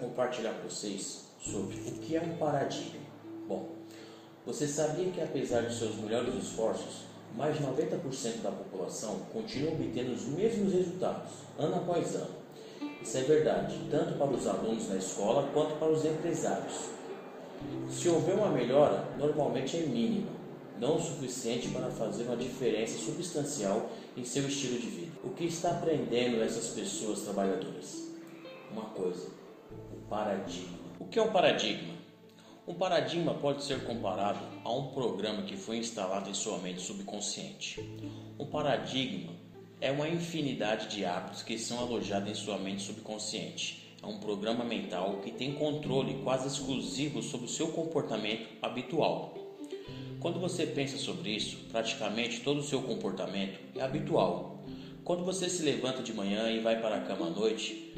compartilhar com vocês sobre o que é um paradigma. Bom, você sabia que apesar de seus melhores esforços, mais de 90% da população continua obtendo os mesmos resultados, ano após ano. Isso é verdade, tanto para os alunos na escola quanto para os empresários. Se houver uma melhora, normalmente é mínima, não o suficiente para fazer uma diferença substancial em seu estilo de vida. O que está aprendendo essas pessoas trabalhadoras? Uma coisa: o paradigma. O que é um paradigma? Um paradigma pode ser comparado a um programa que foi instalado em sua mente subconsciente. Um paradigma é uma infinidade de hábitos que são alojados em sua mente subconsciente. É um programa mental que tem controle quase exclusivo sobre o seu comportamento habitual. Quando você pensa sobre isso, praticamente todo o seu comportamento é habitual. Quando você se levanta de manhã e vai para a cama à noite,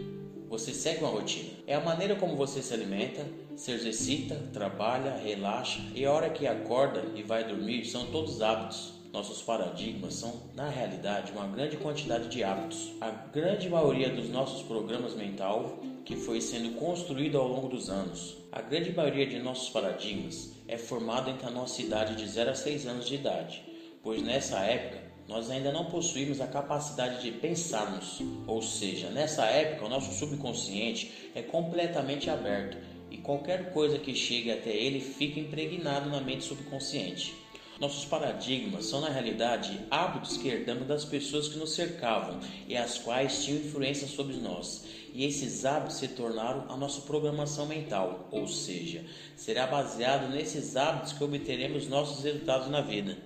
você segue uma rotina. É a maneira como você se alimenta, se exercita, trabalha, relaxa e a hora que acorda e vai dormir são todos hábitos. Nossos paradigmas são, na realidade, uma grande quantidade de hábitos. A grande maioria dos nossos programas mental que foi sendo construído ao longo dos anos. A grande maioria de nossos paradigmas é formado entre a nossa idade de 0 a 6 anos de idade, pois nessa época nós ainda não possuímos a capacidade de pensarmos, ou seja, nessa época o nosso subconsciente é completamente aberto e qualquer coisa que chegue até ele fica impregnado na mente subconsciente. Nossos paradigmas são, na realidade, hábitos que herdamos das pessoas que nos cercavam e as quais tinham influência sobre nós. E esses hábitos se tornaram a nossa programação mental, ou seja, será baseado nesses hábitos que obteremos nossos resultados na vida.